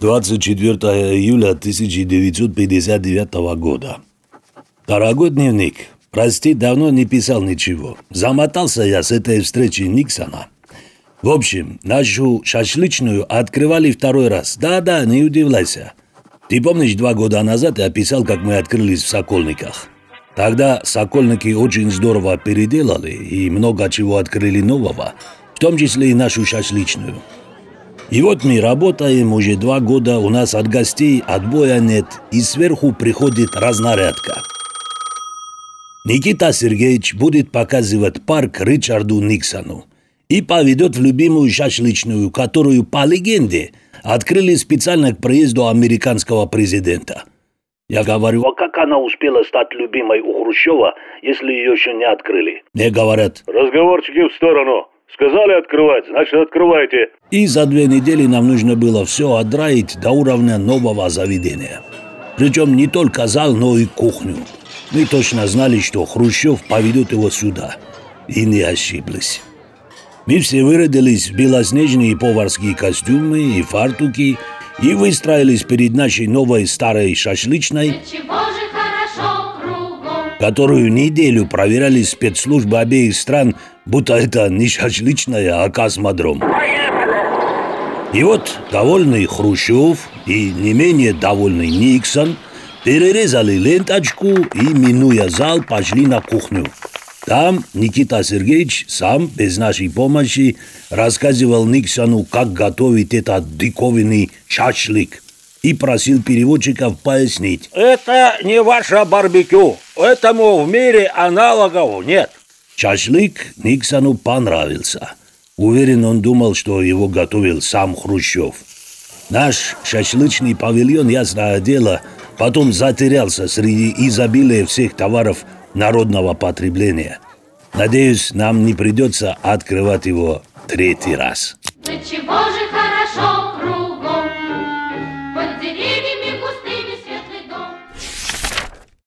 24 июля 1959 года. Дорогой дневник, прости, давно не писал ничего. Замотался я с этой встречи Никсона. В общем, нашу шашлычную открывали второй раз. Да-да, не удивляйся. Ты помнишь, два года назад я писал, как мы открылись в Сокольниках? Тогда Сокольники очень здорово переделали и много чего открыли нового, в том числе и нашу шашлычную. И вот мы работаем уже два года, у нас от гостей отбоя нет, и сверху приходит разнарядка. Никита Сергеевич будет показывать парк Ричарду Никсону и поведет в любимую шашлычную, которую, по легенде, открыли специально к приезду американского президента. Я говорю, а как она успела стать любимой у Хрущева, если ее еще не открыли? Мне говорят, разговорчики в сторону. Сказали открывать, значит открывайте. И за две недели нам нужно было все отдраить до уровня нового заведения. Причем не только зал, но и кухню. Мы точно знали, что Хрущев поведет его сюда. И не ошиблись. Мы все вырядились в белоснежные поварские костюмы и фартуки и выстроились перед нашей новой старой шашлычной, которую неделю проверяли спецслужбы обеих стран, будто это не шашлычная, а космодром. И вот довольный Хрущев и не менее довольный Никсон перерезали ленточку и, минуя зал, пошли на кухню. Там Никита Сергеевич сам, без нашей помощи, рассказывал Никсону, как готовить этот диковинный шашлык и просил переводчиков пояснить. Это не ваше барбекю, этому в мире аналогов нет. Шашлык Никсону понравился. Уверен, он думал, что его готовил сам Хрущев. Наш шашлычный павильон, ясное дело, потом затерялся среди изобилия всех товаров народного потребления. Надеюсь, нам не придется открывать его третий раз. Да чего же